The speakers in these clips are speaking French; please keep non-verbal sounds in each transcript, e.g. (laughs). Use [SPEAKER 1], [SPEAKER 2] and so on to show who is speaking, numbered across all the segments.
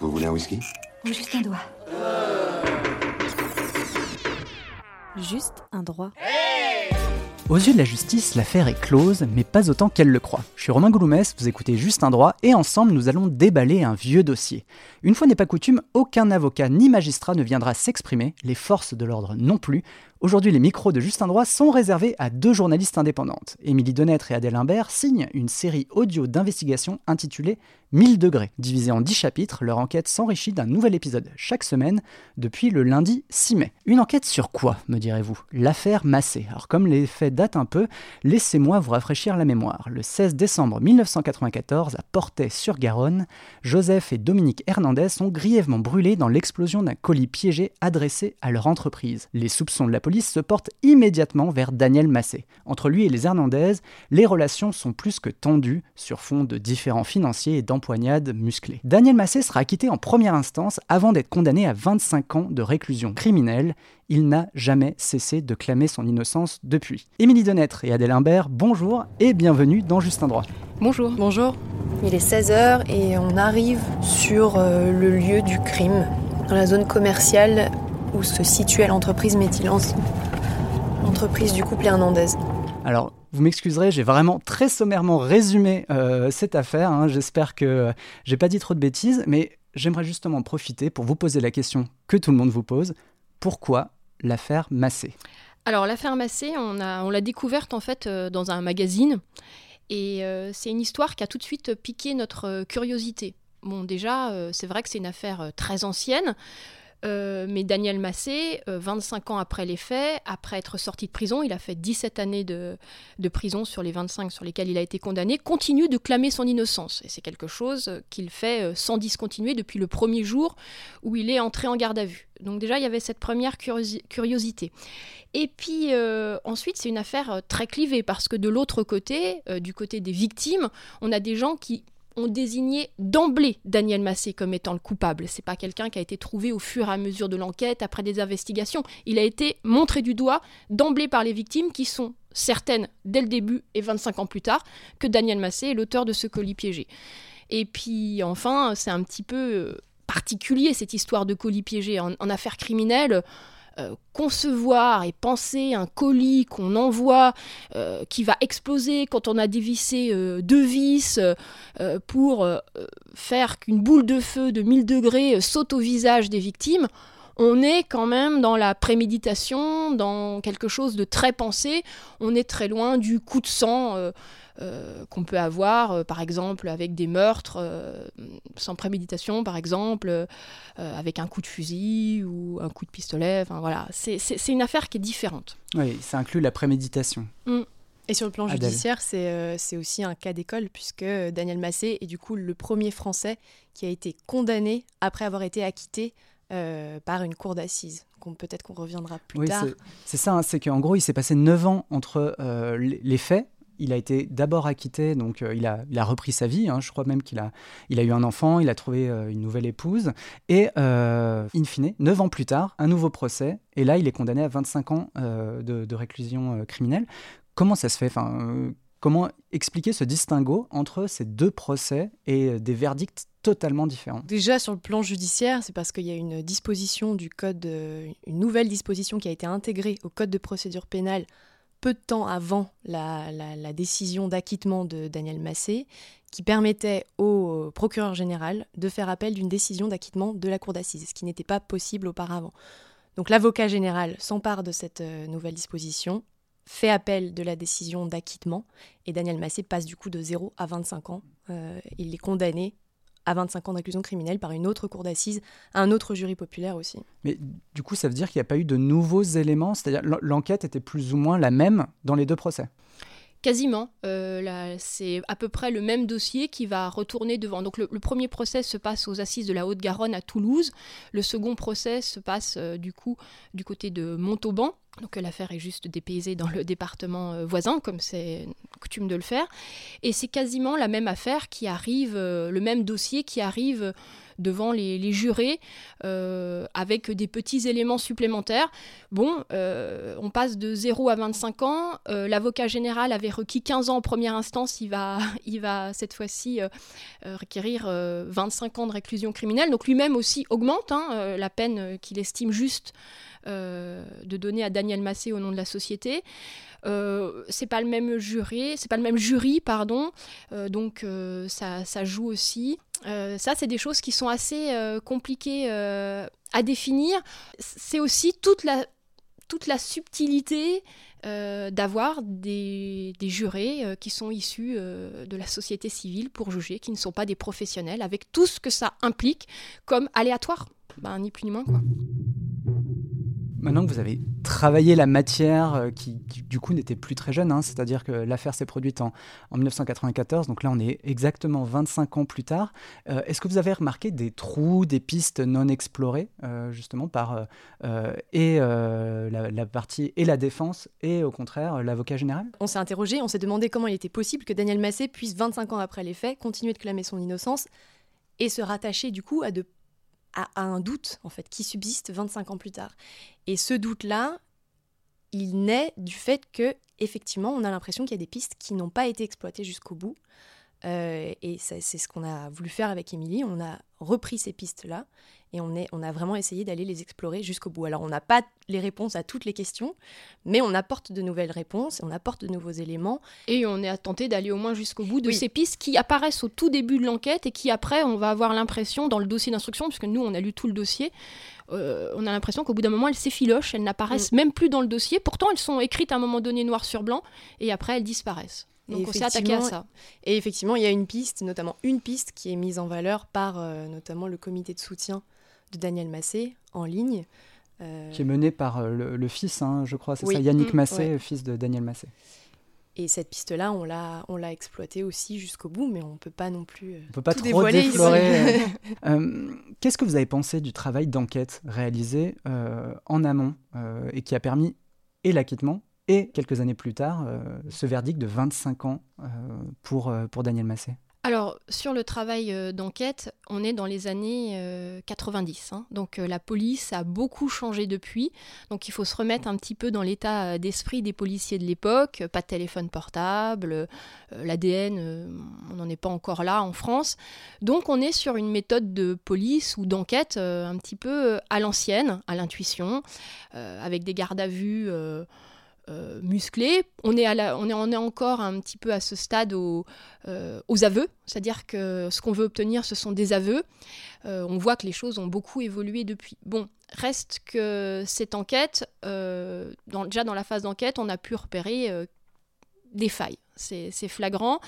[SPEAKER 1] Vous voulez un whisky?
[SPEAKER 2] Juste un doigt.
[SPEAKER 3] Juste un droit.
[SPEAKER 4] Aux yeux de la justice, l'affaire est close, mais pas autant qu'elle le croit. Je suis Romain Gouloumès, vous écoutez Juste un droit, et ensemble nous allons déballer un vieux dossier. Une fois n'est pas coutume, aucun avocat ni magistrat ne viendra s'exprimer, les forces de l'ordre non plus. Aujourd'hui, les micros de Juste un droit sont réservés à deux journalistes indépendantes. Émilie Denêtre et Adèle Imbert signent une série audio d'investigation intitulée 1000 degrés. Divisée en 10 chapitres, leur enquête s'enrichit d'un nouvel épisode chaque semaine depuis le lundi 6 mai. Une enquête sur quoi, me direz-vous? L'affaire Massé. Alors comme les faits datent un peu, laissez-moi vous rafraîchir la mémoire. Le 16 décembre 1994, à Portet-sur-Garonne, Joseph et Dominique Hernandez sont grièvement brûlés dans l'explosion d'un colis piégé adressé à leur entreprise. Les soupçons de la police se portent immédiatement vers Daniel Massé. Entre lui et les Hernandez, les relations sont plus que tendues sur fond de différents financiers et d'empoignades musclées. Daniel Massé sera acquitté en première instance avant d'être condamné à 25 ans de réclusion criminelle. Il n'a jamais cessé de clamer son innocence depuis. Émilie Denêtre et Adèle Imbert, bonjour et bienvenue dans Juste un droit.
[SPEAKER 3] Bonjour.
[SPEAKER 2] Bonjour. Il est 16h et on arrive sur euh, le lieu du crime, dans la zone commerciale où se situait l'entreprise Métilance, l'entreprise du couple Hernandez.
[SPEAKER 4] Alors, vous m'excuserez, j'ai vraiment très sommairement résumé euh, cette affaire. hein. J'espère que j'ai pas dit trop de bêtises, mais j'aimerais justement profiter pour vous poser la question que tout le monde vous pose. Pourquoi l'affaire Massé?
[SPEAKER 3] Alors l'affaire Massé, on a- on l'a découverte en fait euh, dans un magazine et euh, c'est une histoire qui a tout de suite piqué notre euh, curiosité. Bon déjà, euh, c'est vrai que c'est une affaire euh, très ancienne, euh, mais Daniel Massé, euh, 25 ans après les faits, après être sorti de prison, il a fait 17 années de, prison sur les 25 sur lesquelles il a été condamné, continue de clamer son innocence. Et c'est quelque chose qu'il fait euh, sans discontinuer depuis le premier jour où il est entré en garde à vue. Donc déjà, il y avait cette première curiosi- curiosité. Et puis euh, ensuite, c'est une affaire très clivée parce que de l'autre côté, du côté des victimes, on a des gens qui ont désigné d'emblée Daniel Massé comme étant le coupable. C'est pas quelqu'un qui a été trouvé au fur et à mesure de l'enquête, après des investigations. Il a été montré du doigt d'emblée par les victimes qui sont certaines dès le début et 25 ans plus tard que Daniel Massé est l'auteur de ce colis piégé. Et puis enfin, c'est un petit peu euh, particulier cette histoire de colis piégé en, en affaires criminelles. Euh, concevoir et penser un colis qu'on envoie euh, qui va exploser quand on a dévissé euh, deux vis pour faire qu'une boule de feu de 1000 degrés saute au visage des victimes, on est quand même dans la préméditation, dans quelque chose de très pensé. On est très loin du coup de sang qu'on peut avoir, euh, par exemple, avec des meurtres euh, sans préméditation, par exemple, euh, avec un coup de fusil ou un coup de pistolet. Enfin voilà, c'est une affaire qui est différente.
[SPEAKER 4] Oui, ça inclut la préméditation.
[SPEAKER 5] Et sur le plan
[SPEAKER 4] Adèle.
[SPEAKER 5] judiciaire, c'est euh, c'est aussi un cas d'école, puisque euh, Daniel Massé est du coup le premier Français qui a été condamné après avoir été acquitté euh, par une cour d'assises. qu'on- Peut-être qu'on reviendra plus
[SPEAKER 4] Oui,
[SPEAKER 5] tard.
[SPEAKER 4] c'est- c'est ça, hein, c'est qu'en gros, il s'est passé 9 ans entre euh, les faits. Il a été d'abord acquitté, donc euh, il, a, il a repris sa vie. hein. je crois même qu'il a, il a eu un enfant, il a trouvé euh, une nouvelle épouse. Et euh, in fine, 9 ans plus tard, un nouveau procès. Et là, il est condamné à 25 ans de, de réclusion criminelle. Comment ça se fait? Enfin, Comment expliquer ce distinguo entre ces deux procès et des verdicts totalement différents?
[SPEAKER 5] Déjà sur le plan judiciaire, c'est parce qu'il y a une disposition du code, une nouvelle disposition qui a été intégrée au code de procédure pénale peu de temps avant la, décision d'acquittement de Daniel Massé, qui permettait au procureur général de faire appel d'une décision d'acquittement de la cour d'assises, ce qui n'était pas possible auparavant. Donc l'avocat général s'empare de cette euh, nouvelle disposition, fait appel de la décision d'acquittement, et Daniel Massé passe du coup de 0 à 25 ans. Euh, il est condamné à 25 ans d'inclusion criminelle par une autre cour d'assises, un autre jury populaire aussi.
[SPEAKER 4] Mais du coup, ça veut dire qu'il n'y a pas eu de nouveaux éléments? C'est-à-dire l'en- l'enquête était plus ou moins la même dans les deux procès?
[SPEAKER 3] Quasiment. Euh, c'est à peu près le même dossier qui va retourner devant. Donc le, premier procès se passe aux assises de la Haute-Garonne à Toulouse. Le second procès se passe euh, du coup du côté de Montauban. Donc l'affaire est juste dépaysée dans le (laughs) département euh, voisin, comme c'est coutume de le faire. Et c'est quasiment la même affaire qui arrive, le même dossier qui arrive devant les, jurés euh, avec des petits éléments supplémentaires. Bon, euh, on passe de 0 à 25 ans. Euh, l'avocat général avait requis 15 ans en première instance. Il va, (laughs) il va cette fois-ci requérir 25 ans de réclusion criminelle. Donc lui-même aussi augmente hein, la peine qu'il estime juste de donner à Daniel Massé au nom de la société. Euh, c'est pas le même jury, c'est pas le même jury, pardon. donc ça, ça, joue aussi. Euh, ça, c'est des choses qui sont assez euh, compliquées euh, à définir. C'est aussi toute la, toute la subtilité d'avoir des, des, jurés qui sont issus de la société civile pour juger, qui ne sont pas des professionnels, avec tout ce que ça implique comme aléatoire. Ben, ni plus ni moins, quoi.
[SPEAKER 4] Maintenant que vous avez travaillé la matière, euh, qui, du coup n'était plus très jeune, hein, c'est-à-dire que l'affaire s'est produite en, 1994, donc là on est exactement 25 ans plus tard, euh, est-ce que vous avez remarqué des trous, des pistes non explorées, euh, justement par et la, partie et la défense et au contraire l'avocat général?
[SPEAKER 5] On s'est interrogé, on s'est demandé comment il était possible que Daniel Massé puisse 25 ans après les faits continuer de clamer son innocence et se rattacher du coup à de à, un doute en fait qui subsiste 25 ans plus tard. Et ce doute-là, il naît du fait que effectivement, on a l'impression qu'il y a des pistes qui n'ont pas été exploitées jusqu'au bout. Euh, et c'est ce qu'on a voulu faire avec Émilie. On a repris ces pistes-là et on, est, on a vraiment essayé d'aller les explorer jusqu'au bout. Alors on n'a pas les réponses à toutes les questions, mais on apporte de nouvelles réponses, on apporte de nouveaux éléments.
[SPEAKER 3] Et on est tenté d'aller au moins jusqu'au bout de ces pistes qui apparaissent au tout début de l'enquête et qui après on va avoir l'impression dans le dossier d'instruction, puisque nous on a lu tout le dossier, euh, on a l'impression qu'au bout d'un moment elles s'effilochent, elles n'apparaissent mm. même plus dans le dossier, pourtant elles sont écrites à un moment donné noir sur blanc et après elles disparaissent. Donc on s'est attaqué à ça.
[SPEAKER 5] Et effectivement, il y a une piste, notamment une piste qui est mise en valeur par euh, notamment le comité de soutien de Daniel Massé en ligne.
[SPEAKER 4] Euh, qui est mené par euh, le, fils, hein, je crois, c'est ça, Yannick mm, Massé, fils de Daniel Massé.
[SPEAKER 5] Et cette piste-là, on l'a, on l'a exploitée aussi jusqu'au bout, mais on ne peut pas non plus.
[SPEAKER 4] on peut pas trop dévoiler déflorer. (laughs) qu'est-ce que vous avez pensé du travail d'enquête réalisé en amont et qui a permis et l'acquittement et quelques années plus tard, ce verdict de 25 ans pour, pour Daniel Massé?
[SPEAKER 3] Alors, sur le travail euh, d'enquête, on est dans les années 90. Euh, hein. Donc, euh, la police a beaucoup changé depuis. Donc, il faut se remettre un petit peu dans l'état d'esprit des policiers de l'époque. Pas de téléphone portable, l'ADN, on n'en est pas encore là en France. Donc, on est sur une méthode de police ou d'enquête un petit peu à l'ancienne, à l'intuition, avec des gardes à vue euh, musclé. On est, encore un petit peu à ce stade euh, aux aveux, c'est-à-dire que ce qu'on veut obtenir, ce sont des aveux. Euh, on voit que les choses ont beaucoup évolué depuis. Bon, reste que cette enquête, déjà dans la phase d'enquête, on a pu repérer des failles. C'est flagrant.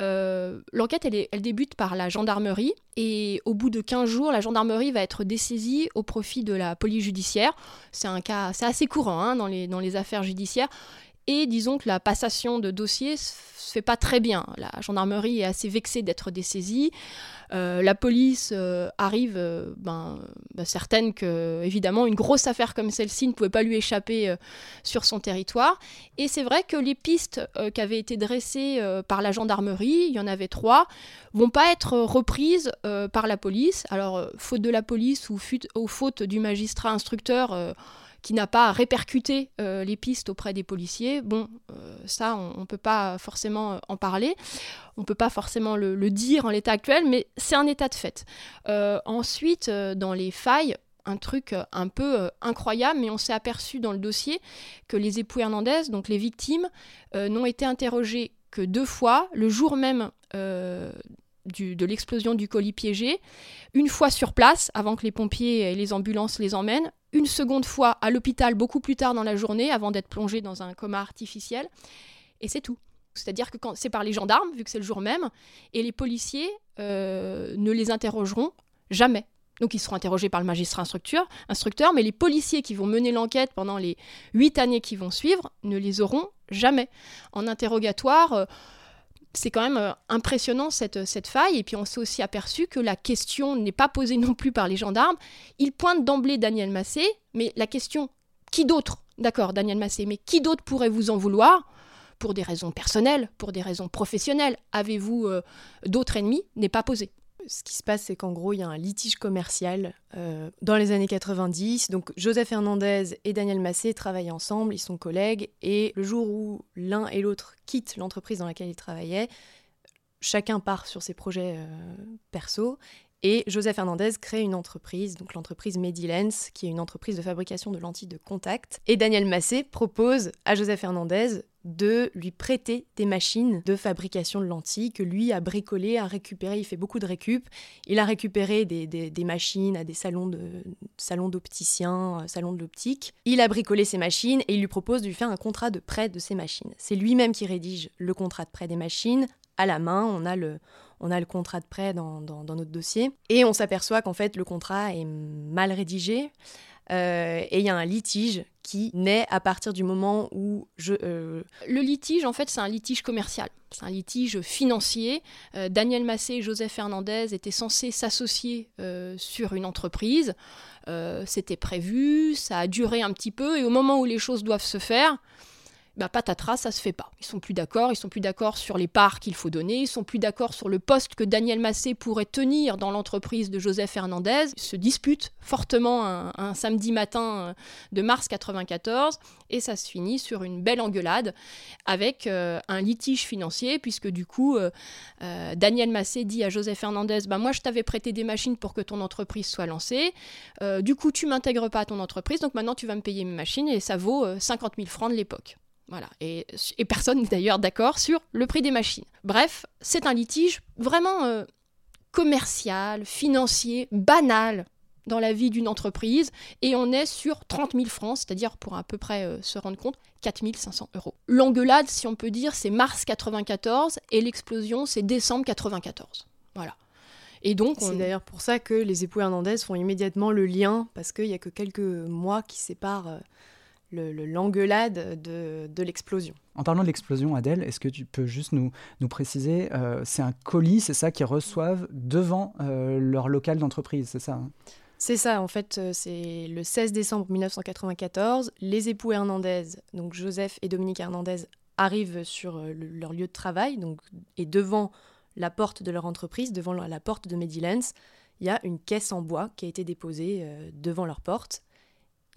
[SPEAKER 3] Euh, l'enquête, elle, débute par la gendarmerie et au bout de 15 jours, la gendarmerie va être dessaisie au profit de la police judiciaire. C'est assez courant hein, dans les affaires judiciaires. Et disons que la passation de dossiers se fait pas très bien. La gendarmerie est assez vexée d'être dessaisie. Euh, la police euh, arrive, euh, ben, ben, certaine que, évidemment, une grosse affaire comme celle-ci ne pouvait pas lui échapper sur son territoire. Et c'est vrai que les pistes qui avaient été dressées par la gendarmerie, il y en avait trois, vont pas être reprises par la police. Alors, faute de la police ou, ou faute du magistrat instructeur, qui n'a pas répercuté euh, les pistes auprès des policiers. Bon, euh, ça, on ne peut pas forcément euh, en parler, on ne peut pas forcément le, dire en l'état actuel, mais c'est un état de fait. ensuite, dans les failles, un truc un peu incroyable, mais on s'est aperçu dans le dossier que les époux Hernandez, donc les victimes, n'ont été interrogés que deux fois, le jour même de l'explosion du colis piégé, une fois sur place, avant que les pompiers et les ambulances les emmènent, une seconde fois à l'hôpital beaucoup plus tard dans la journée, avant d'être plongé dans un coma artificiel, et c'est tout. C'est-à-dire que c'est par les gendarmes, vu que c'est le jour même, et les policiers euh, ne les interrogeront jamais. Donc ils seront interrogés par le magistrat instructeur, instructeur, mais les policiers qui vont mener l'enquête pendant les huit années qui vont suivre ne les auront jamais. En interrogatoire, euh, c'est quand même euh, impressionnant cette, cette faille. Et puis on s'est aussi aperçu que la question n'est pas posée (laughs) non plus par les gendarmes. Ils pointent d'emblée Daniel Massé, mais la question qui d'autre? D'accord, Daniel Massé, mais qui d'autre pourrait vous en vouloir? Pour des raisons personnelles, pour des raisons professionnelles, avez-vous euh, d'autres ennemis? N'est pas posée
[SPEAKER 5] ce qui se passe, c'est qu'en gros, il y a un litige commercial euh, dans les années 90. Donc, Joseph Hernandez et Daniel Massé travaillent ensemble, ils sont collègues. Et le jour où l'un et l'autre quittent l'entreprise dans laquelle ils travaillaient, chacun part sur ses projets euh, perso. Et Joseph Hernandez crée une entreprise, l'entreprise Medilens, qui est une entreprise de fabrication de lentilles de contact. Et Daniel Massé propose à Joseph Hernandez de lui prêter des machines de fabrication de lentilles que lui a bricolé, a récupéré. Il fait beaucoup de récup. Il a récupéré des, machines à des salons de salons d'opticiens, euh, salons de l'optique. Il a bricolé ces machines et il lui propose de lui faire un contrat de prêt de ces machines. C'est lui-même qui rédige le contrat de prêt des machines à la main. On a le on a le contrat de prêt dans, notre dossier et on s'aperçoit qu'en fait le contrat est mal rédigé. Euh, et il y a un litige qui naît à partir du moment où je... Euh,
[SPEAKER 3] Le litige, en fait, c'est un litige commercial. C'est un litige financier. Euh, Daniel Massé et Joseph Fernandez étaient censés s'associer sur une entreprise. C'était prévu, ça a duré un petit peu, et au moment où les choses doivent se faire, bah patatras, ça se fait pas. Ils sont plus d'accord, ils sont plus d'accord sur les parts qu'il faut donner, ils sont plus d'accord sur le poste que Daniel Massé pourrait tenir dans l'entreprise de Joseph Fernandez. Ils se disputent fortement un, samedi matin euh, de mars 94 et ça se finit sur une belle engueulade avec euh, un litige financier puisque du coup euh, Daniel Massé dit à Joseph Fernandez bah moi je t'avais prêté des machines pour que ton entreprise soit lancée, du coup tu m'intègres pas à ton entreprise donc maintenant tu vas me payer mes machines et ça vaut 50 000 francs de l'époque. Voilà. Et, personne n'est d'ailleurs d'accord sur le prix des machines. Bref, c'est un litige vraiment euh, commercial, financier, banal dans la vie d'une entreprise. Et on est sur 30 000 francs, c'est-à-dire pour à peu près euh, se rendre compte, 4 500 euros. L'engueulade, si on peut dire, c'est mars 94 et l'explosion, c'est décembre 94. Voilà.
[SPEAKER 5] Et donc, c'est d'ailleurs pour ça que les époux Hernandez font immédiatement le lien, parce qu'il n'y a que quelques mois qui séparent euh, l'engueulade de, de l'explosion.
[SPEAKER 4] En parlant de l'explosion, Adèle, est-ce que tu peux juste nous, nous préciser, euh, c'est un colis, c'est ça qu'ils reçoivent devant euh, leur local d'entreprise, c'est ça hein?
[SPEAKER 5] C'est ça, en fait, euh, c'est le 16 décembre 1994, les époux Hernandez, donc Joseph et Dominique Hernandez, arrivent sur leur lieu de travail, donc, et devant la porte de leur entreprise, devant la porte de Medilens, il y a une caisse en bois qui a été déposée devant leur porte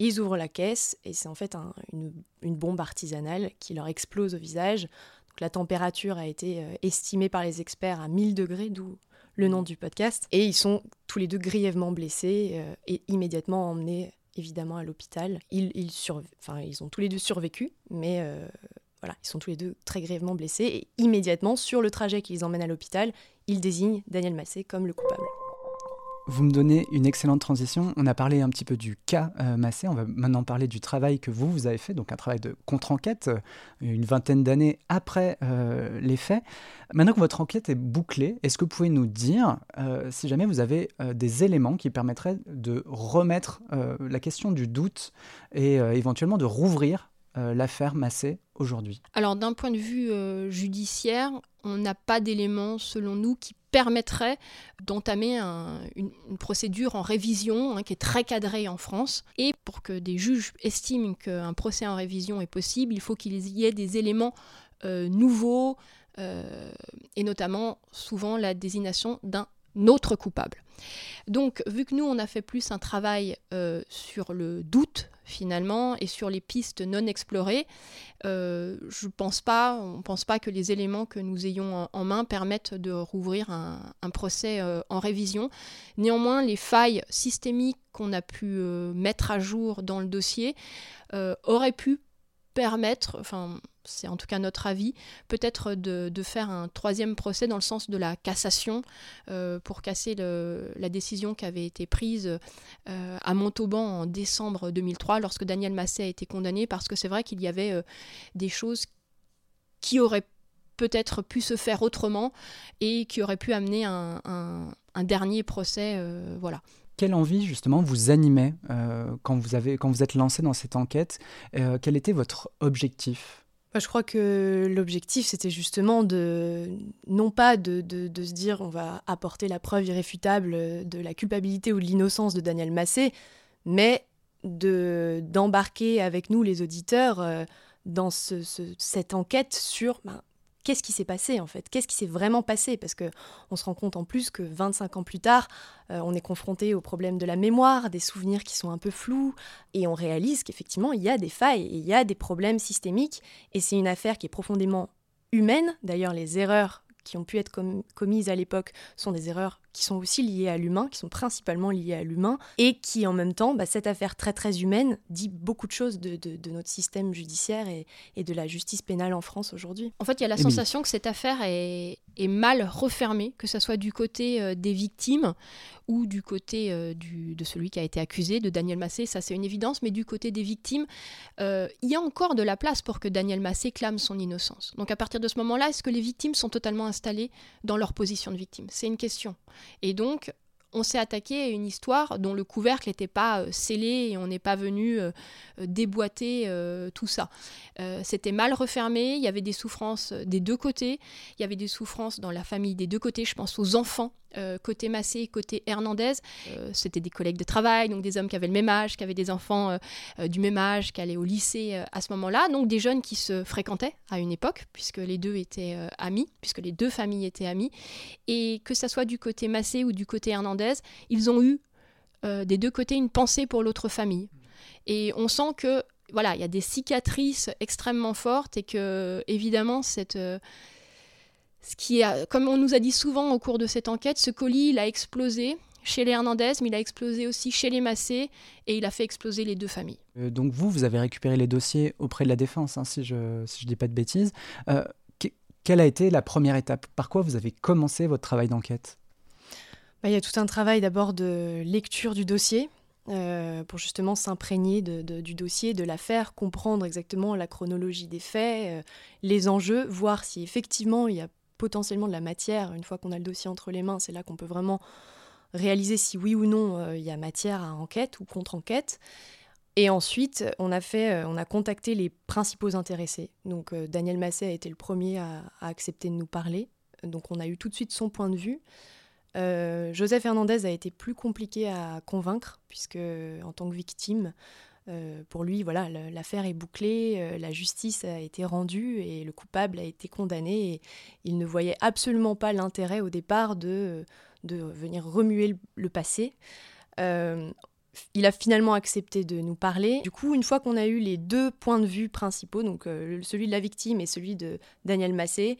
[SPEAKER 5] ils ouvrent la caisse et c'est en fait une, bombe artisanale qui leur explose au visage. Donc, la température a été euh, estimée par les experts à 1000 degrés, d'où le nom du podcast. Et ils sont tous les deux grièvement blessés euh, et immédiatement emmenés évidemment à l'hôpital. Ils, ils, enfin, ils ont tous les deux survécu, mais euh, voilà, ils sont tous les deux très grièvement blessés. Et immédiatement, sur le trajet qui les emmène à l'hôpital, ils désignent Daniel Massé comme le coupable.
[SPEAKER 4] Vous me donnez une excellente transition. On a parlé un petit peu du cas euh, Massé. On va maintenant parler du travail que vous, vous avez fait, donc un travail de contre-enquête, euh, une vingtaine d'années après euh, les faits. Maintenant que votre enquête est bouclée, est-ce que vous pouvez nous dire si jamais vous avez des éléments qui permettraient de remettre la question du doute et éventuellement de rouvrir l'affaire Massé aujourd'hui?
[SPEAKER 3] Alors d'un point de vue judiciaire, on n'a pas d'éléments selon nous qui permettrait d'entamer une, procédure en révision hein, qui est très cadrée en France. Et pour que des juges estiment qu'un procès en révision est possible, il faut qu'il y ait des éléments euh, nouveaux, euh, et notamment souvent la désignation d'un autre coupable. Donc, vu que nous, on a fait plus un travail euh, sur le doute, finalement, et sur les pistes non explorées, euh, je on ne pense pas que les éléments que nous ayons en, main permettent de rouvrir un, procès euh, en révision. Néanmoins, les failles systémiques qu'on a pu mettre à jour dans le dossier auraient pu permettre, enfin c'est en tout cas notre avis, peut-être de, faire un troisième procès dans le sens de la cassation euh, pour casser la décision qui avait été prise euh, à Montauban en décembre 2003 lorsque Daniel Massé a été condamné parce que c'est vrai qu'il y avait euh, des choses qui auraient peut-être pu se faire autrement et qui auraient pu amener un, un dernier procès. voilà
[SPEAKER 4] quelle envie justement vous animait quand, vous avez, quand vous êtes lancé dans cette enquête Quel était votre objectif?
[SPEAKER 5] Bah, je crois que l'objectif, c'était justement de, non pas de, de, se dire on va apporter la preuve irréfutable de la culpabilité ou de l'innocence de Daniel Massé, mais de d'embarquer avec nous les auditeurs euh, dans ce, cette enquête sur ben, qu'est-ce qui s'est passé en fait? Qu'est-ce qui s'est vraiment passé? Parce que on se rend compte en plus que 25 ans plus tard, euh, on est confronté au problème de la mémoire, des souvenirs qui sont un peu flous, et on réalise qu'effectivement il y a des failles, il y a des problèmes systémiques, et c'est une affaire qui est profondément humaine. D'ailleurs, les erreurs qui ont pu être commises à l'époque sont des erreurs qui sont aussi liées à l'humain, qui sont principalement liées à l'humain, et qui en même temps, bah, cette affaire très très humaine dit beaucoup de choses de, notre système judiciaire et, de la justice pénale en France aujourd'hui.
[SPEAKER 3] En fait, il y a la sensation que cette affaire est, mal refermée, que ce soit du côté euh, des victimes ou du côté euh, de celui qui a été accusé, de Daniel Massé, ça c'est une évidence, mais du côté des victimes, euh, il y a encore de la place pour que Daniel Massé clame son innocence. Donc à partir de ce moment-là, est-ce que les victimes sont totalement installées dans leur position de victime? C'est une question. Et donc, on s'est attaqué à une histoire dont le couvercle n'était pas euh, scellé et on n'est pas venu euh, euh, déboîter tout ça. C'était mal refermé, il y avait des souffrances des deux côtés, il y avait des souffrances dans la famille des deux côtés, je pense aux enfants côté Massé, côté Hernandez. C'était des collègues de travail, donc des hommes qui avaient le même âge, qui avaient des enfants du même âge, qui allaient au lycée à ce moment-là. Donc des jeunes qui se fréquentaient à une époque, puisque les deux étaient amis, puisque les deux familles étaient amies. Et que ça soit du côté Massé ou du côté Hernandez, ils ont eu des deux côtés une pensée pour l'autre famille. Et on sent que voilà, il y a des cicatrices extrêmement fortes et que évidemment cette ce qui comme on nous a dit souvent au cours de cette enquête, ce colis, il a explosé chez les Hernandez, mais il a explosé aussi chez les Massé, et il a fait exploser les deux familles.
[SPEAKER 4] Euh, donc vous, vous avez récupéré les dossiers auprès de la défense, hein, si je ne si je dis pas de bêtises. Euh, quelle a été la première étape? Par quoi vous avez commencé votre travail d'enquête?
[SPEAKER 5] Bah, Il y a tout un travail d'abord de lecture du dossier, euh, pour justement s'imprégner du dossier, de l'affaire, comprendre exactement la chronologie des faits, les enjeux, voir si effectivement il y a potentiellement de la matière. Une fois qu'on a le dossier entre les mains, c'est là qu'on peut vraiment réaliser si oui ou non euh, il y a matière à enquête ou contre-enquête. Et ensuite, on a, fait, euh, on a contacté les principaux intéressés. Donc euh, Daniel Massé a été le premier à, accepter de nous parler. Donc on a eu tout de suite son point de vue. Joseph Hernandez a été plus compliqué à convaincre, puisque en tant que victime, euh, pour lui, voilà, l'affaire est bouclée, euh, la justice a été rendue et le coupable a été condamné. Et il ne voyait absolument pas l'intérêt au départ de, de venir remuer le, passé. Euh, il a finalement accepté de nous parler. Du coup, une fois qu'on a eu les deux points de vue principaux, donc celui de la victime et celui de Daniel Massé,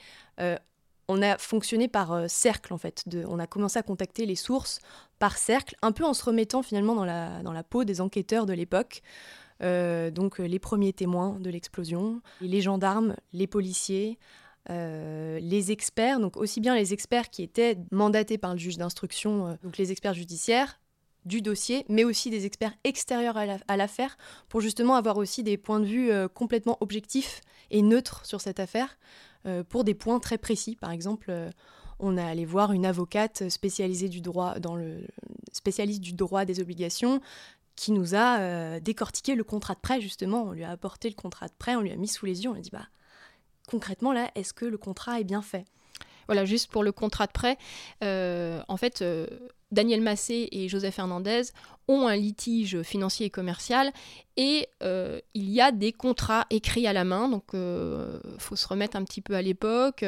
[SPEAKER 5] on a fonctionné par euh, cercle en fait. on a commencé à contacter les sources par cercle, un peu en se remettant finalement dans la, peau des enquêteurs de l'époque. Euh, donc euh, les premiers témoins de l'explosion, les gendarmes, les policiers, les experts, donc aussi bien les experts qui étaient mandatés par le juge d'instruction, donc les experts judiciaires du dossier, mais aussi des experts extérieurs à l'affaire, pour justement avoir aussi des points de vue complètement objectifs et neutres sur cette affaire. Euh, pour des points très précis. Par exemple, euh, on a allé voir une avocate spécialisée du droit, spécialiste du droit des obligations, qui nous a euh, décortiqué le contrat de prêt justement. On lui a apporté le contrat de prêt, on lui a mis sous les yeux, on lui a dit bah concrètement là, est-ce que le contrat est bien fait?
[SPEAKER 3] Voilà, juste pour le contrat de prêt, en fait, Daniel Massé et Joseph Hernandez ont un litige financier et commercial et euh, il y a des contrats écrits à la main, donc il euh, faut se remettre un petit peu à l'époque,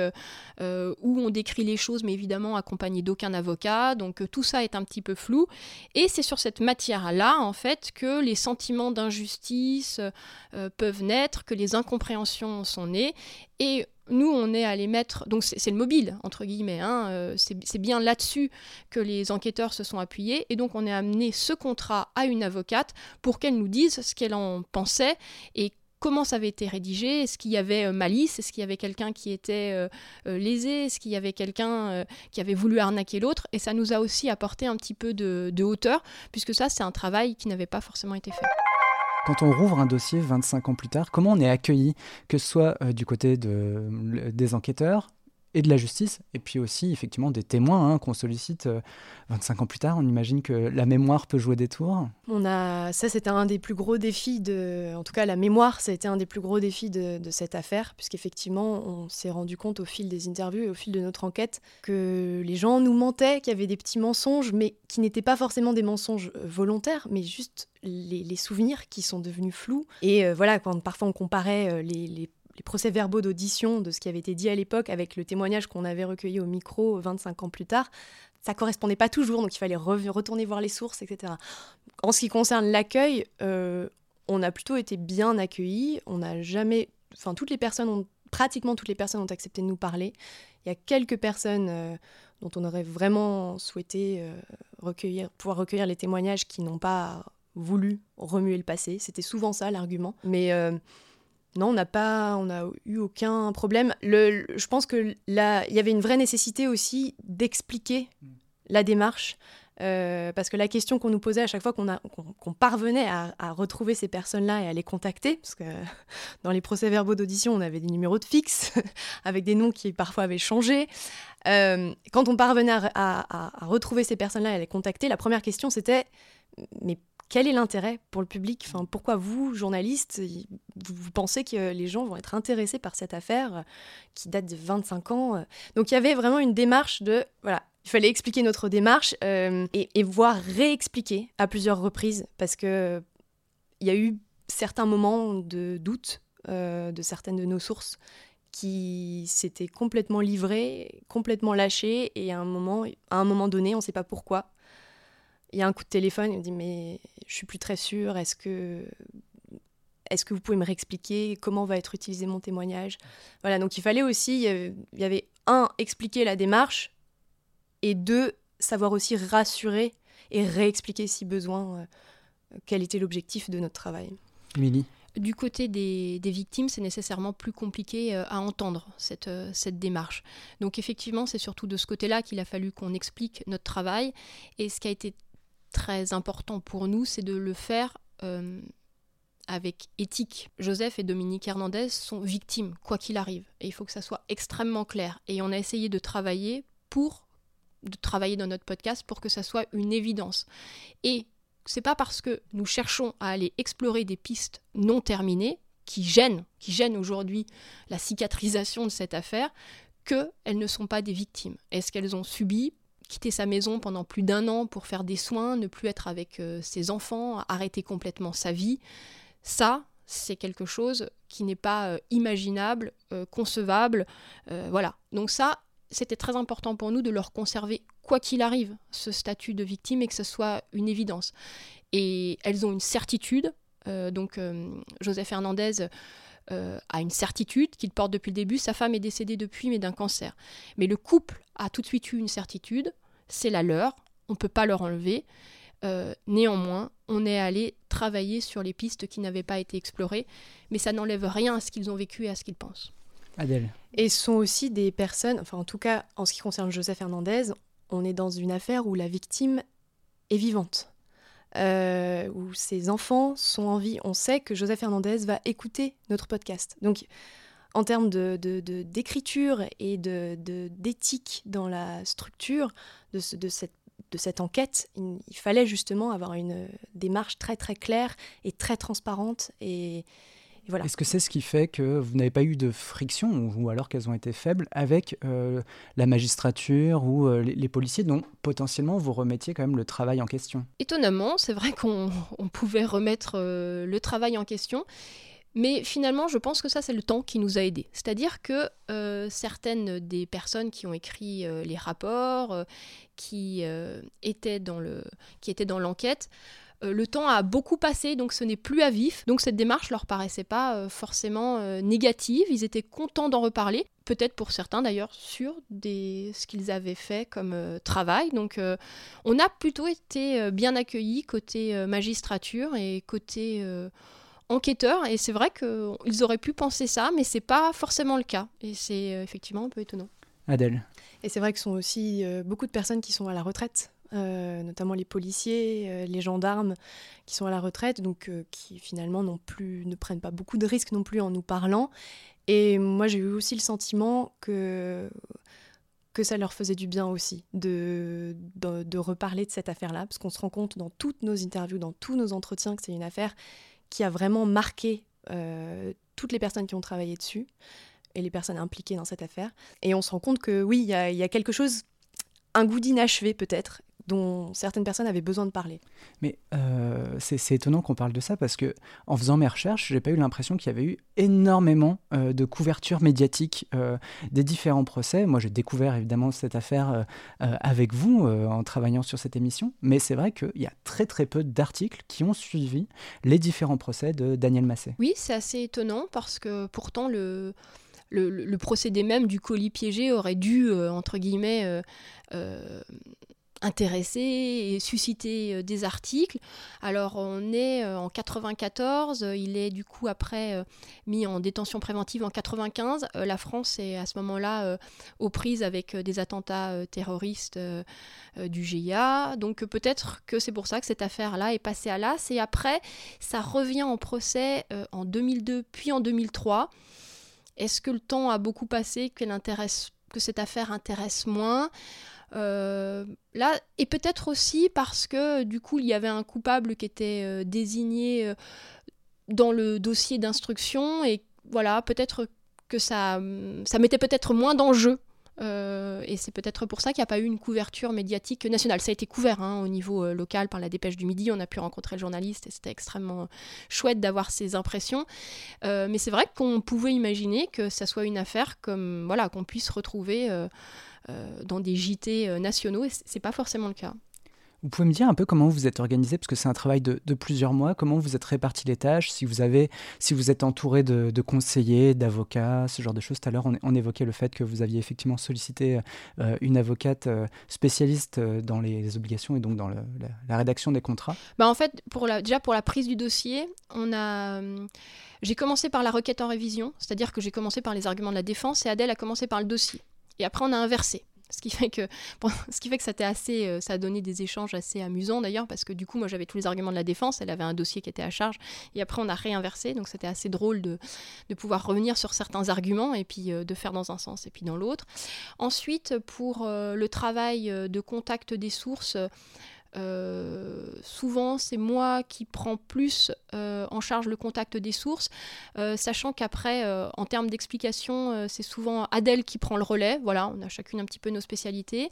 [SPEAKER 3] euh, où on décrit les choses, mais évidemment accompagné d'aucun avocat, donc tout ça est un petit peu flou. Et c'est sur cette matière-là, en fait, que les sentiments d'injustice peuvent naître, que les incompréhensions sont nées, et nous, on est allé mettre, donc c'est le mobile, entre guillemets, hein, euh, c'est bien là-dessus que les enquêteurs se sont appuyés, et donc on a amené ce contrat à une avocate pour qu'elle nous dise ce qu'elle en pensait et comment ça avait été rédigé, est-ce qu'il y avait euh, malice, est-ce qu'il y avait quelqu'un qui était euh, lésé, est-ce qu'il y avait quelqu'un qui avait voulu arnaquer l'autre, et ça nous a aussi apporté un petit peu de hauteur, puisque ça c'est un travail qui n'avait pas forcément été fait.
[SPEAKER 4] Quand on rouvre un dossier 25 ans plus tard, comment on est accueilli, que ce soit euh, du côté de, des enquêteurs et de la justice, et puis aussi effectivement des témoins hein, qu'on sollicite 25 ans plus tard. On imagine que la mémoire peut jouer des tours.
[SPEAKER 5] Ça c'était un des plus gros défis de, en tout cas la mémoire, ça a été un des plus gros défis de, cette affaire, puisqu'effectivement on s'est rendu compte au fil des interviews et au fil de notre enquête que les gens nous mentaient, qu'il y avait des petits mensonges, mais qui n'étaient pas forcément des mensonges volontaires, mais juste les, souvenirs qui sont devenus flous. Et euh, voilà, quand parfois on comparait euh, les, procès-verbaux d'audition de ce qui avait été dit à l'époque avec le témoignage qu'on avait recueilli au micro 25 ans plus tard, ça correspondait pas toujours, donc il fallait retourner voir les sources, etc. En ce qui concerne l'accueil, euh, on a plutôt été bien accueillis. On n'a jamais, enfin toutes les personnes ont, pratiquement toutes les personnes ont accepté de nous parler. Il y a quelques personnes dont on aurait vraiment souhaité recueillir, pouvoir recueillir les témoignages qui n'ont pas voulu remuer le passé. C'était souvent ça l'argument. Mais euh, non, on n'a pas, on a eu aucun problème. Le, je pense que là, il y avait une vraie nécessité aussi d'expliquer la démarche. Euh, parce que la question qu'on nous posait à chaque fois qu'on parvenait à, retrouver ces personnes-là et à les contacter, parce que (laughs) dans les procès-verbaux d'audition, on avait des numéros de fixe (laughs) avec des noms qui parfois avaient changé. Euh, quand on parvenait à, à retrouver ces personnes-là et à les contacter, la première question c'était mais quel est l'intérêt pour le public? Enfin, Pourquoi vous, journalistes, vous, pensez que les gens vont être intéressés par cette affaire euh, qui date de 25 ans euh? Donc il y avait vraiment une démarche de... Voilà, il fallait expliquer notre démarche euh, et, et, voire réexpliquer à plusieurs reprises parce que il y a eu certains moments de doute de certaines de nos sources qui s'étaient complètement livrées, complètement lâchées et à un moment, à un moment donné, on ne sait pas pourquoi, il y a un coup de téléphone, il me dit mais je suis plus très sûre, est-ce que est-ce que vous pouvez me réexpliquer comment va être utilisé mon témoignage? Voilà, donc il fallait aussi, il y avait un, expliquer la démarche, et deux, savoir aussi rassurer et réexpliquer si besoin euh, quel était l'objectif de notre travail.
[SPEAKER 4] Émilie?
[SPEAKER 3] Du côté des, victimes, c'est nécessairement plus compliqué euh, à entendre cette, euh, cette démarche. Donc effectivement, c'est surtout de ce côté-là qu'il a fallu qu'on explique notre travail. Et ce qui a été très important pour nous, c'est de le faire euh, avec éthique. Joseph et Dominique Hernandez sont victimes, quoi qu'il arrive. Et il faut que ça soit extrêmement clair. Et on a essayé de travailler pour de travailler dans notre podcast pour que ça soit une évidence. Et c'est pas parce que nous cherchons à aller explorer des pistes non terminées qui gênent, qui gênent aujourd'hui la cicatrisation de cette affaire, qu'elles ne sont pas des victimes. Est-ce qu'elles ont subi quitter sa maison pendant plus d'un an pour faire des soins, ne plus être avec euh, ses enfants, arrêter complètement sa vie. Ça, c'est quelque chose qui n'est pas euh, imaginable, euh, concevable. voilà. Donc ça, c'était très important pour nous de leur conserver, quoi qu'il arrive, ce statut de victime et que ce soit une évidence. Et elles ont une certitude. donc Joseph Hernandez a une certitude qu'il porte depuis le début. Sa femme est décédée depuis, mais d'un cancer. Mais le couple a tout de suite eu une certitude c'est la leur, on ne peut pas leur enlever. Euh, néanmoins, on est allé travailler sur les pistes qui n'avaient pas été explorées, mais ça n'enlève rien à ce qu'ils ont vécu et à ce qu'ils pensent.
[SPEAKER 4] Adèle.
[SPEAKER 5] Et ce sont aussi des personnes, enfin en tout cas en ce qui concerne Joseph Hernandez, on est dans une affaire où la victime est vivante. Euh, où ses enfants sont en vie. On sait que Joseph Hernandez va écouter notre podcast. Donc en termes d'écriture de, de, et d'éthique dans la structure de, de, cette, de cette enquête, il, fallait justement avoir une démarche très très claire et très transparente. Et, voilà.
[SPEAKER 4] Est-ce que c'est ce qui fait que vous n'avez pas eu de friction, ou, alors qu'elles ont été faibles, avec euh, la magistrature ou euh, les, policiers dont potentiellement vous remettiez quand même le travail en question?
[SPEAKER 3] Étonnamment, c'est vrai qu'on (laughs) pouvait remettre euh, le travail en question. Mais finalement, je pense que ça, c'est le temps qui nous a aidés. C'est-à-dire que euh, certaines des personnes qui ont écrit euh, les rapports, euh, qui, étaient dans le, qui étaient dans l'enquête, le temps a beaucoup passé, donc ce n'est plus à vif. Donc cette démarche leur paraissait pas forcément négative. Ils étaient contents d'en reparler. Peut-être pour certains d'ailleurs sur des, ce qu'ils avaient fait comme travail. Donc on a plutôt été bien accueillis côté magistrature et côté enquêteurs et c'est vrai qu'ils auraient pu penser ça, mais c'est pas forcément le cas et c'est euh, effectivement un peu étonnant.
[SPEAKER 4] Adèle.
[SPEAKER 5] Et c'est vrai que ce sont aussi euh, beaucoup de personnes qui sont à la retraite, euh, notamment les policiers, les gendarmes qui sont à la retraite, donc qui finalement non plus ne prennent pas beaucoup de risques non plus en nous parlant. Et moi, j'ai eu aussi le sentiment que, que ça leur faisait du bien aussi de, de, reparler de cette affaire-là, parce qu'on se rend compte dans toutes nos interviews, dans tous nos entretiens, que c'est une affaire qui a vraiment marqué euh, toutes les personnes qui ont travaillé dessus et les personnes impliquées dans cette affaire. Et on se rend compte que oui, il y, y a, quelque chose, un goût d'inachevé peut-être, dont certaines personnes avaient besoin de parler.
[SPEAKER 4] Mais euh, c'est étonnant qu'on parle de ça parce que en faisant mes recherches, j'ai pas eu l'impression qu'il y avait eu énormément euh, de couverture médiatique euh, des différents procès. Moi, j'ai découvert évidemment cette affaire avec vous en travaillant sur cette émission, mais c'est vrai qu'il y a très très peu d'articles qui ont suivi les différents procès de Daniel Massé.
[SPEAKER 3] Oui, c'est assez étonnant parce que pourtant le le, procédé même du colis piégé aurait dû, entre guillemets, intéresser et susciter euh, des articles. Alors on est euh, en 94, il est du coup après euh, mis en détention préventive en 95. La France est à ce moment-là aux prises avec des attentats terroristes du GIA. Donc peut-être que c'est pour ça que cette affaire-là est passée à l'as. Et après, ça revient en procès en 2002 puis en 2003. Est-ce que le temps a beaucoup passé, que cette affaire intéresse moins? Euh, et peut-être aussi parce que du coup, il y avait un coupable qui était euh, désigné euh, dans le dossier d'instruction et voilà, peut-être que ça, ça mettait peut-être moins d'enjeux. Et c'est peut-être pour ça qu'il n'y a pas eu une couverture médiatique nationale. Ça a été couvert hein, au niveau local par la dépêche du midi. On a pu rencontrer le journaliste et c'était extrêmement chouette d'avoir ces impressions. mais c'est vrai qu'on pouvait imaginer que ça soit une affaire comme voilà qu'on puisse retrouver euh, dans des JT euh, nationaux, et c'est pas forcément le cas.
[SPEAKER 4] Vous pouvez me dire un peu comment vous êtes organisé, parce que c'est un travail de, plusieurs mois, comment vous êtes réparti les tâches, si vous, avez, si vous êtes entouré de, conseillers, d'avocats, ce genre de choses. Tout à l'heure, on, évoquait le fait que vous aviez effectivement sollicité euh, une avocate spécialiste dans les, obligations et donc dans la, rédaction des contrats.
[SPEAKER 3] Bah en fait, déjà pour la prise du dossier. J'ai commencé par la requête en révision, c'est-à-dire que j'ai commencé par les arguments de la défense et Adèle a commencé par le dossier. Et après, on a inversé. Ce qui fait que, (laughs) ce qui fait que ça, assez, euh, ça a donné des échanges assez amusants d'ailleurs, parce que du coup, moi j'avais tous les arguments de la défense, elle avait un dossier qui était à charge, et après on a réinversé, donc c'était assez drôle de, de, pouvoir revenir sur certains arguments et puis euh, de faire dans un sens et puis dans l'autre. Ensuite, pour euh, le travail de contact des sources, souvent, c'est moi qui prends plus euh, en charge le contact des sources, euh, sachant qu'après, en termes d'explication, c'est souvent Adèle qui prend le relais. Voilà, on a chacune un petit peu nos spécialités.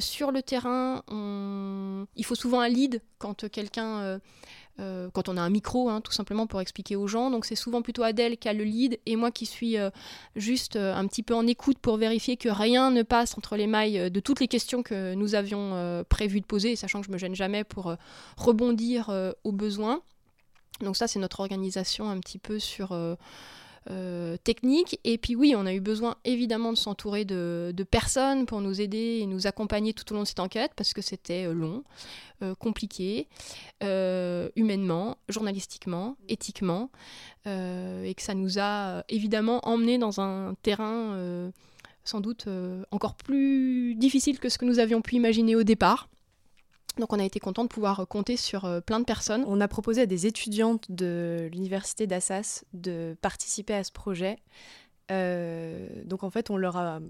[SPEAKER 3] sur le terrain, il faut souvent un lead quand quelqu'un euh, quand on a un micro, hein, tout simplement pour expliquer aux gens. Donc c'est souvent plutôt Adèle qui a le lead et moi qui suis euh, juste euh, un petit peu en écoute pour vérifier que rien ne passe entre les mailles de toutes les questions que nous avions prévu de poser, sachant que je me gêne jamais pour rebondir aux besoins. Donc ça c'est notre organisation un petit peu sur euh, technique. Et puis oui, on a eu besoin évidemment de s'entourer de, personnes pour nous aider et nous accompagner tout au long de cette enquête parce que c'était euh, long, euh, compliqué, humainement, journalistiquement, éthiquement, et que ça nous a évidemment emmenés dans un terrain sans doute encore plus difficile que ce que nous avions pu imaginer au départ. Donc on a été content de pouvoir compter sur euh, plein de personnes.
[SPEAKER 5] On a proposé à des étudiantes de l'université d'Assas de participer à ce projet. Euh, donc en fait on leur a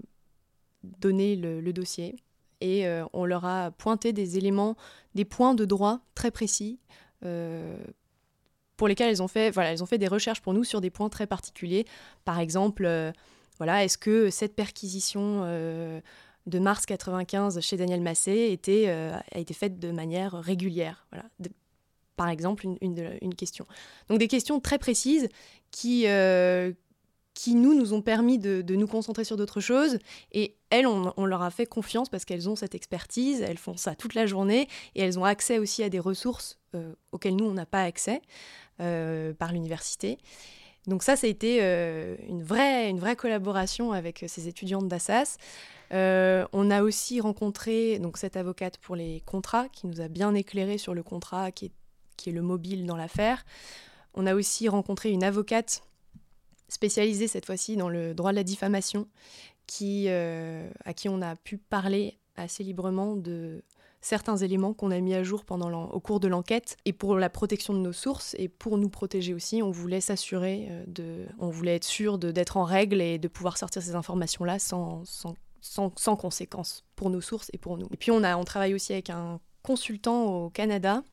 [SPEAKER 5] donné le, dossier et euh, on leur a pointé des éléments, des points de droit très précis pour lesquels elles ont fait, voilà, elles ont fait des recherches pour nous sur des points très particuliers. Par exemple, voilà, est-ce que cette perquisition de mars 95 chez Daniel Massé euh, a été faite de manière régulière. Voilà. par exemple, une, question. Donc des questions très précises qui, euh, qui nous, nous ont permis de, nous concentrer sur d'autres choses. Et elles, on, leur a fait confiance parce qu'elles ont cette expertise, elles font ça toute la journée et elles ont accès aussi à des ressources euh, auxquelles nous, on n'a pas accès par l'université. Donc ça, ça a été une, vraie, une vraie collaboration avec ces étudiantes d'Assas. Euh, on a aussi rencontré donc cette avocate pour les contrats qui nous a bien éclairé sur le contrat qui est, qui est le mobile dans l'affaire. On a aussi rencontré une avocate spécialisée cette fois-ci dans le droit de la diffamation qui, euh, à qui on a pu parler assez librement de certains éléments qu'on a mis à jour pendant au cours de l'enquête et pour la protection de nos sources et pour nous protéger aussi, on voulait s'assurer de, on voulait être sûr d'être en règle et de pouvoir sortir ces informations-là sans, sans, sans, sans conséquences pour nos sources et pour nous. Et puis on a, on travaille aussi avec un consultant au Canada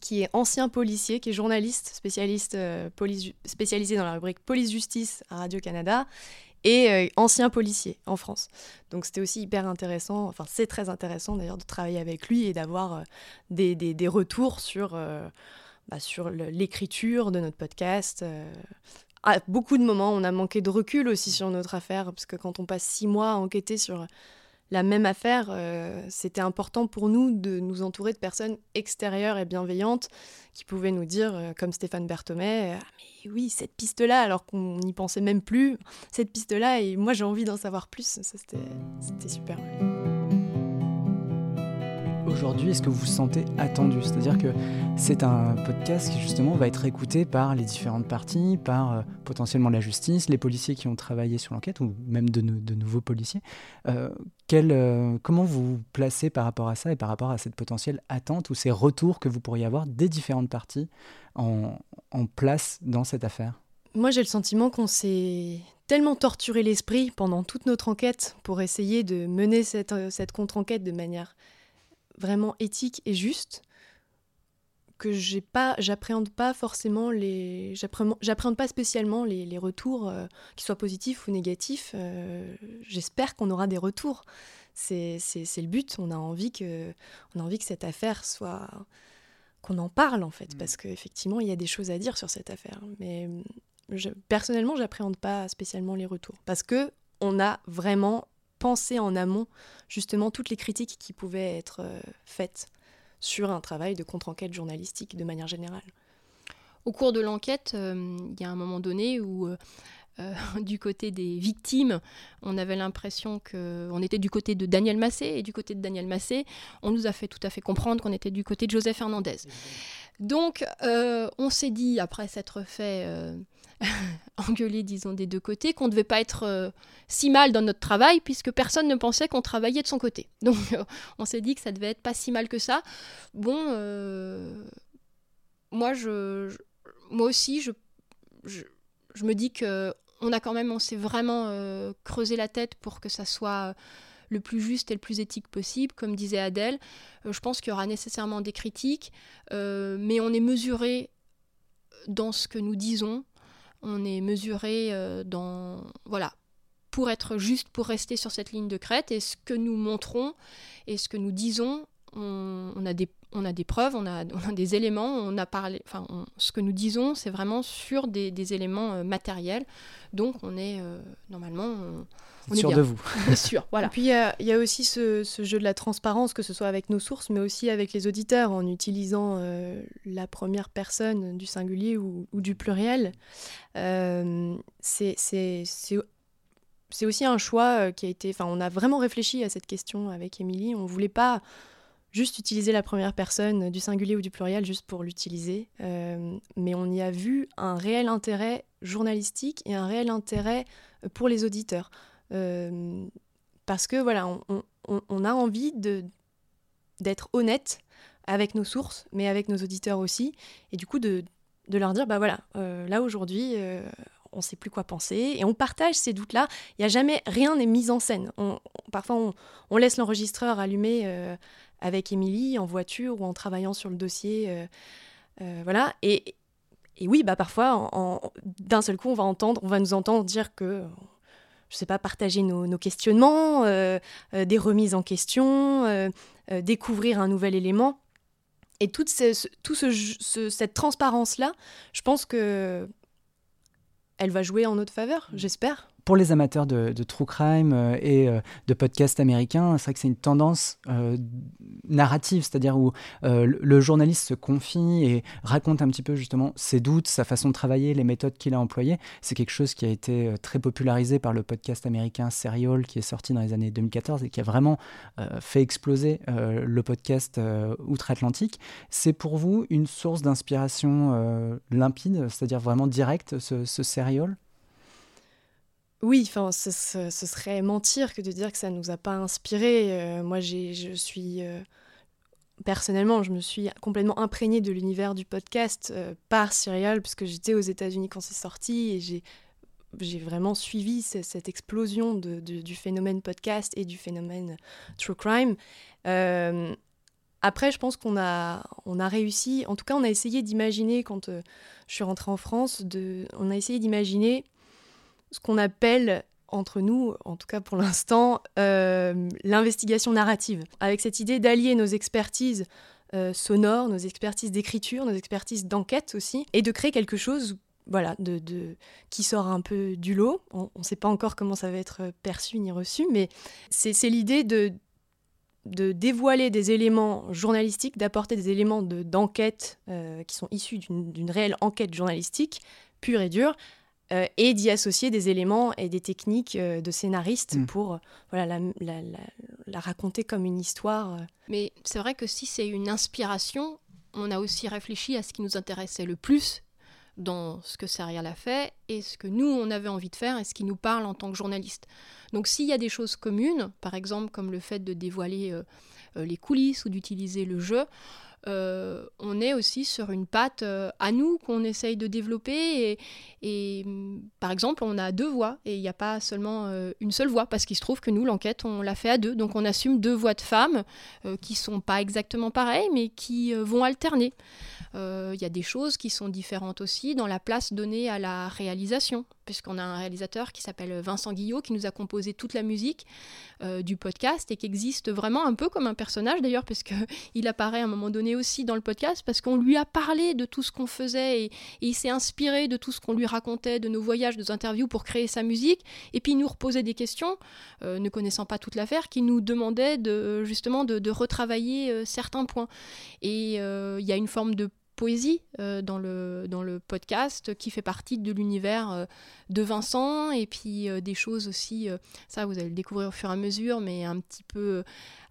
[SPEAKER 5] qui est ancien policier, qui est journaliste, spécialiste, euh, police, spécialisé dans la rubrique police-justice à Radio-Canada, et euh, ancien policier en France. Donc c'était aussi hyper intéressant, enfin c'est très intéressant d'ailleurs de travailler avec lui et d'avoir euh, des, des, retours sur, bah, sur l'écriture de notre podcast. À beaucoup de moments, on a manqué de recul aussi sur notre affaire, parce que quand on passe six mois à enquêter sur la même affaire, euh, c'était important pour nous de nous entourer de personnes extérieures et bienveillantes qui pouvaient nous dire, euh, comme Stéphane Berthomé, ah, mais oui, cette piste-là, alors qu'on n'y pensait même plus, cette piste-là, et moi j'ai envie d'en savoir plus, c'était super
[SPEAKER 4] aujourd'hui, est-ce que vous vous sentez attendu? C'est-à-dire que c'est un podcast qui justement va être écouté par les différentes parties, par euh, potentiellement la justice, les policiers qui ont travaillé sur l'enquête, ou même de, nouveaux policiers. Euh, euh, comment vous vous placez par rapport à ça et par rapport à cette potentielle attente ou ces retours que vous pourriez avoir des différentes parties en, place dans cette affaire?
[SPEAKER 5] Moi, j'ai le sentiment qu'on s'est tellement torturé l'esprit pendant toute notre enquête pour essayer de mener cette contre-enquête de manière vraiment éthique et juste que j'ai pas j'appréhende pas forcément les j'appréhende pas spécialement les, les retours euh, qui soient positifs ou négatifs euh, j'espère qu'on aura des retours. C'est le but. On a envie que on a envie que cette affaire soit qu'on en parle en fait mmh. parce qu'effectivement il y a des choses à dire sur cette affaire. Mais je, personnellement j'appréhende pas spécialement les retours. Parce que on a vraiment penser en amont justement toutes les critiques qui pouvaient être euh, faites sur un travail de contre-enquête journalistique de manière générale.
[SPEAKER 3] Au cours de l'enquête, euh, il y a un moment donné où euh, (laughs) du côté des victimes, on avait l'impression qu'on était du côté de Daniel Massé, et du côté de Daniel Massé, on nous a fait tout à fait comprendre qu'on était du côté de Joseph Hernandez. Donc, on s'est dit, après s'être fait (laughs) engueuler, disons, des deux côtés, qu'on ne devait pas être euh, si mal dans notre travail, puisque personne ne pensait qu'on travaillait de son côté. (laughs) Donc euh, on s'est dit que ça devait être pas si mal que ça. Bon, euh, moi, je, moi aussi, je, je, je, me dis que on a quand même, on s'est vraiment creusé la tête pour que ça soit le plus juste et le plus éthique possible, comme disait Adèle. je pense qu'il y aura nécessairement des critiques, mais on est mesuré dans ce que nous disons on est mesuré euh, dans voilà pour être juste, pour rester sur cette ligne de crête. Et ce que nous montrons et ce que nous disons, on, a, des, on a des preuves, on a, des éléments, on a parlé, enfin, ce que nous disons, c'est vraiment sur des, éléments euh, matériels. Donc, on est euh, normalement,
[SPEAKER 4] on sûr de vous. (laughs)
[SPEAKER 3] Bien sûr, voilà.
[SPEAKER 5] Et puis il y, a aussi ce, jeu de la transparence, que ce soit avec nos sources, mais aussi avec les auditeurs, en utilisant euh, la première personne du singulier ou, du pluriel. Euh, c'est aussi un choix qui a été. Enfin, on a vraiment réfléchi à cette question avec Émilie. On ne voulait pas juste utiliser la première personne du singulier ou du pluriel juste pour l'utiliser, mais on y a vu un réel intérêt journalistique et un réel intérêt pour les auditeurs. Euh, parce que voilà, on, a envie d'être honnête avec nos sources, mais avec nos auditeurs aussi, et du coup de, leur dire, bah voilà, euh, là aujourd'hui, euh, on ne sait plus quoi penser, et on partage ces doutes-là. Il n'y a jamais, rien n'est mis en scène. parfois, on, laisse l'enregistreur allumé avec Émilie en voiture ou en travaillant sur le dossier, voilà, et, et oui, bah parfois, d'un seul coup, on va entendre, on va nous entendre dire que je sais pas, partager nos, questionnements, euh, euh, des remises en question, euh, découvrir un nouvel élément. Et toute tout ce, cette transparence-là, je pense que elle va jouer en notre faveur, mmh. j'espère
[SPEAKER 4] pour les amateurs de, true crime euh, et euh, de podcasts américains, c'est vrai que c'est une tendance euh, narrative, c'est-à-dire où le journaliste se confie et raconte un petit peu justement ses doutes, sa façon de travailler, les méthodes qu'il a employées. C'est quelque chose qui a été très popularisé par le podcast américain Serial qui est sorti dans les années 2014 et qui a vraiment fait exploser le podcast outre-Atlantique. C'est pour vous une source d'inspiration limpide, c'est-à-dire vraiment directe, ce, ce Serial?
[SPEAKER 5] Oui, enfin, ce, serait mentir que de dire que ça ne nous a pas inspiré. Euh, moi, je suis, euh, personnellement, je me suis complètement imprégnée de l'univers du podcast par Serial, puisque j'étais aux États-Unis quand c'est sorti et j'ai vraiment suivi cette explosion du phénomène podcast et du phénomène true crime. Euh, après, je pense qu'on a, réussi, en tout cas, on a essayé d'imaginer, quand euh, je suis rentrée en France, on a essayé d'imaginer ce qu'on appelle entre nous, en tout cas pour l'instant, euh, l'investigation narrative, avec cette idée d'allier nos expertises sonores, nos expertises d'écriture, nos expertises d'enquête aussi, et de créer quelque chose voilà, de, qui sort un peu du lot. On ne sait pas encore comment ça va être perçu ni reçu, mais c'est l'idée de, de dévoiler des éléments journalistiques, d'apporter des éléments d'enquête euh, qui sont issus d'une réelle enquête journalistique, pure et dure, euh, et d'y associer des éléments et des techniques euh, de scénaristes mm. pour voilà, la, la, raconter comme une histoire.
[SPEAKER 3] Mais c'est vrai que si c'est une inspiration, on a aussi réfléchi à ce qui nous intéressait le plus dans ce que Serial a fait et ce que nous, on avait envie de faire et ce qui nous parle en tant que journaliste. Donc s'il y a des choses communes, par exemple comme le fait de dévoiler euh, euh, les coulisses ou d'utiliser le jeu, euh, on est aussi sur une patte à nous qu'on essaye de développer. Et, mm, par exemple, on a deux voix et il n'y a pas seulement une seule voix parce qu'il se trouve que nous, l'enquête, on l'a fait à deux. Donc on assume deux voix de femmes qui sont pas exactement pareilles mais qui vont alterner. Euh, il y a des choses qui sont différentes aussi dans la place donnée à la réalisation, puisqu'on a un réalisateur qui s'appelle Vincent Guillot, qui nous a composé toute la musique euh, du podcast et qui existe vraiment un peu comme un personnage d'ailleurs, parce (laughs) apparaît à un moment donné aussi dans le podcast, parce qu'on lui a parlé de tout ce qu'on faisait et, il s'est inspiré de tout ce qu'on lui racontait, de nos voyages, de nos interviews pour créer sa musique, et puis il nous reposait des questions, euh, ne connaissant pas toute l'affaire, qui nous demandait de, justement de, de retravailler certains points. Et il y a une forme de poésie euh, dans, le, dans le podcast qui fait partie de l'univers euh, de Vincent et puis euh, des choses aussi, ça vous allez le découvrir au fur et à mesure, mais un petit peu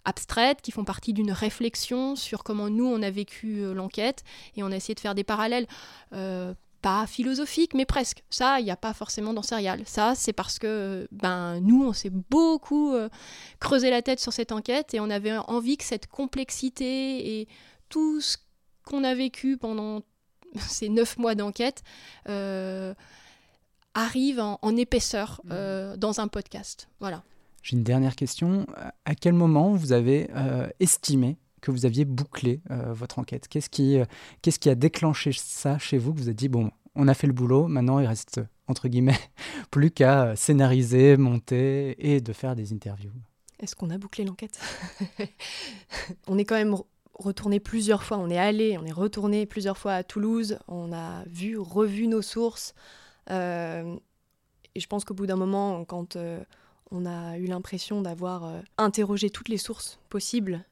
[SPEAKER 3] abstraites qui font partie d'une réflexion sur comment nous on a vécu l'enquête et on a essayé de faire des parallèles. pas philosophiques, mais presque. Ça, il n'y a pas forcément dans Serial. Ça, c'est parce que ben, nous, on s'est beaucoup creusé la tête sur cette enquête et on avait envie que cette complexité et tout ce qu'on a vécu pendant (laughs) ces neuf mois d'enquête euh, arrive en, épaisseur mmh. euh, dans un podcast. Voilà.
[SPEAKER 4] J'ai une dernière question. À quel moment vous avez euh, estimé que vous aviez bouclé votre enquête? Qu'est-ce qui, qu'est-ce qui a déclenché ça chez vous que vous avez dit, bon, on a fait le boulot, maintenant il reste, entre guillemets, (laughs) plus qu'à scénariser, monter et de faire des interviews?
[SPEAKER 5] Est-ce qu'on a bouclé l'enquête? (laughs) On est quand même retourné plusieurs fois. On est allé, on est retourné plusieurs fois à Toulouse. On a vu, revu nos sources. Euh, et je pense qu'au bout d'un moment, quand euh, on a eu l'impression d'avoir euh, interrogé toutes les sources possibles,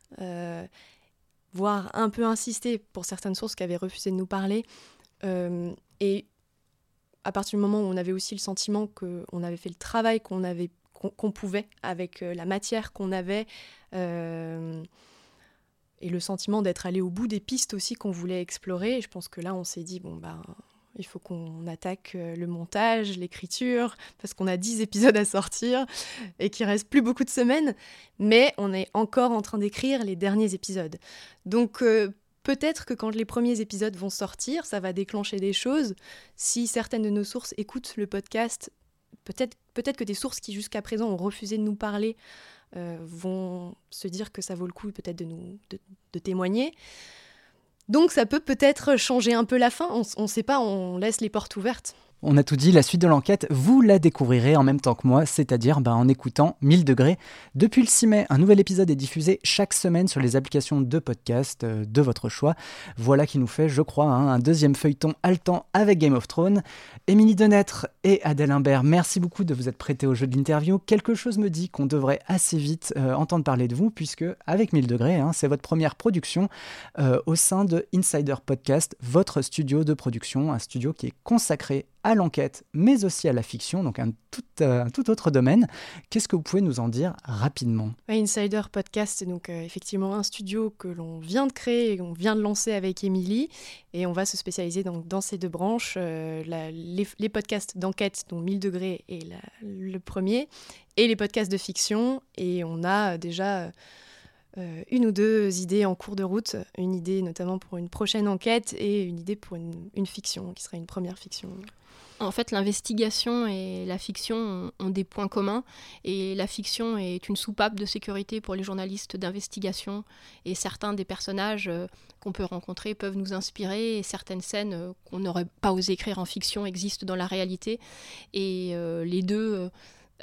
[SPEAKER 5] voire un peu insisté pour certaines sources qui avaient refusé de nous parler, et à partir du moment où on avait aussi le sentiment qu'on avait fait le travail qu'on avait qu'on pouvait avec la matière qu'on avait et le sentiment d'être allé au bout des pistes aussi qu'on voulait explorer. Je pense que là, on s'est dit, bon, ben, il faut qu'on attaque euh, le montage, l'écriture, parce qu'on a 10 épisodes à sortir et qu'il reste plus beaucoup de semaines. Mais on est encore en train d'écrire les derniers épisodes. Donc, euh, peut-être que quand les premiers épisodes vont sortir, ça va déclencher des choses. Si certaines de nos sources écoutent le podcast, peut-être peut que des sources qui jusqu'à présent ont refusé de nous parler euh, vont se dire que ça vaut le coup peut-être de nous de, témoigner. Donc ça peut peut-être changer un peu la fin, on ne sait pas, on laisse les portes ouvertes.
[SPEAKER 4] On a tout dit, la suite de l'enquête, vous la découvrirez en même temps que moi, c'est-à-dire ben, en écoutant 1000 degrés. Depuis le 6 mai, un nouvel épisode est diffusé chaque semaine sur les applications de podcast euh, de votre choix. Voilà qui nous fait, je crois, hein, un deuxième feuilleton haletant avec Game of Thrones. Émilie Denêtre et Adèle Imbert, merci beaucoup de vous être prêtés au jeu de l'interview. Quelque chose me dit qu'on devrait assez vite euh, entendre parler de vous, puisque avec 1000 degrés, hein, c'est votre première production euh, au sein de Insider Podcast, votre studio de production, un studio qui est consacré à l'enquête, mais aussi à la fiction, donc un tout, euh, autre domaine. Qu'est-ce que vous pouvez nous en dire rapidement?
[SPEAKER 5] Insider Podcast, c'est donc euh, effectivement un studio que l'on vient de créer, on vient de lancer avec Émilie, et on va se spécialiser dans ces deux branches, euh, les, podcasts d'enquête, dont 1000 degrés est le premier, et les podcasts de fiction, et on a déjà une ou deux idées en cours de route, une idée notamment pour une prochaine enquête et une idée pour une fiction qui sera une première fiction.
[SPEAKER 3] En fait, l'investigation et la fiction ont, des points communs. Et la fiction est une soupape de sécurité pour les journalistes d'investigation. Et certains des personnages euh, qu'on peut rencontrer peuvent nous inspirer. Et certaines scènes euh, qu'on n'aurait pas osé écrire en fiction existent dans la réalité. Et euh, les deux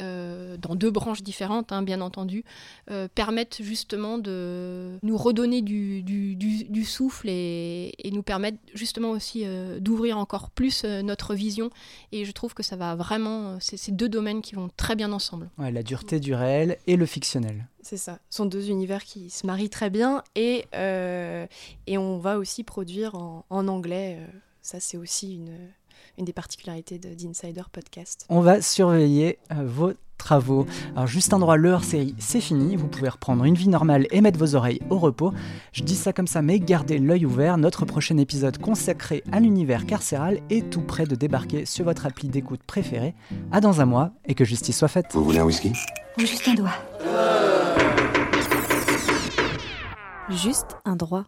[SPEAKER 3] euh, dans deux branches différentes, hein, bien entendu, euh, permettent justement de nous redonner du, du, souffle et, nous permettent justement aussi euh, d'ouvrir encore plus notre vision. Et je trouve que ça va vraiment, c'est ces deux domaines qui vont très bien ensemble.
[SPEAKER 4] Ouais, la dureté du réel et le fictionnel.
[SPEAKER 5] C'est ça, ce sont deux univers qui se marient très bien et, et on va aussi produire en, en anglais. ça, c'est aussi une une des particularités d'Insider Podcast.
[SPEAKER 4] On va surveiller euh, vos travaux. Alors juste un droit, leur série, c'est fini. Vous pouvez reprendre une vie normale et mettre vos oreilles au repos. Je dis ça comme ça, mais gardez l'œil ouvert. Notre prochain épisode consacré à l'univers carcéral est tout près de débarquer sur votre appli d'écoute préférée. À dans un mois et que justice soit faite.
[SPEAKER 1] Vous voulez un whisky?
[SPEAKER 6] Ou juste un doigt
[SPEAKER 7] Juste un droit.